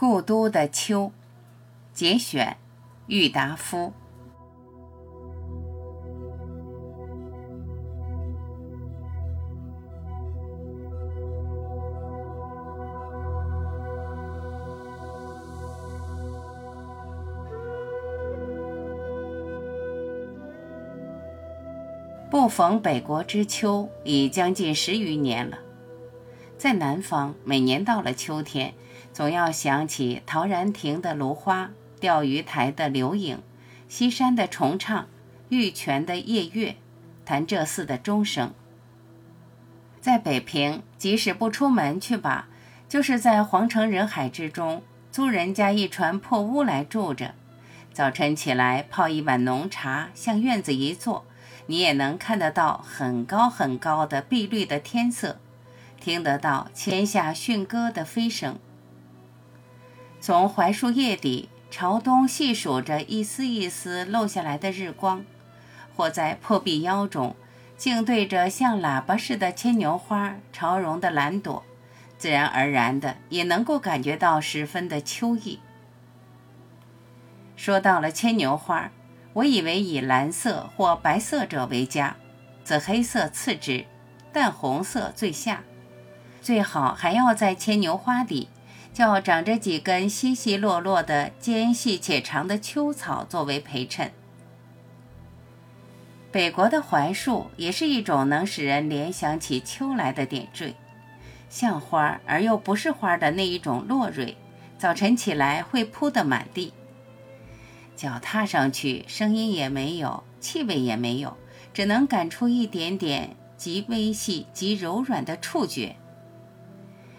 故都的秋，节选，郁达夫。不逢北国之秋，已将近十余年了。在南方，每年到了秋天，总要想起陶然亭的芦花、钓鱼台的柳影、西山的重唱、玉泉的夜月、潭柘寺的钟声。在北平，即使不出门去吧，就是在皇城人海之中租人家一船破屋来住着，早晨起来泡一碗浓茶，向院子一坐，你也能看得到很高很高的碧绿的天色。听得到千下驯鸽的飞声，从槐树叶底朝东细数着一丝一丝漏下来的日光，或在破壁腰中静对着像喇叭似的牵牛花朝荣的蓝朵，自然而然的也能够感觉到十分的秋意。说到了牵牛花，我以为以蓝色或白色者为佳，紫黑色次之，淡红色最下。最好还要在牵牛花底，就长着几根稀稀落落的尖细且长的秋草作为陪衬。北国的槐树也是一种能使人联想起秋来的点缀，像花而又不是花的那一种落蕊，早晨起来会铺得满地。脚踏上去，声音也没有，气味也没有，只能感出一点点极微细、极柔软的触觉。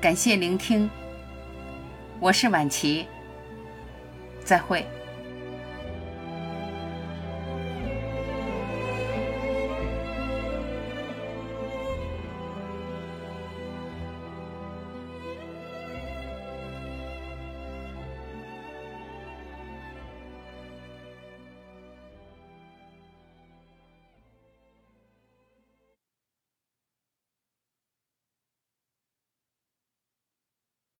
感谢聆听，我是晚琪，再会。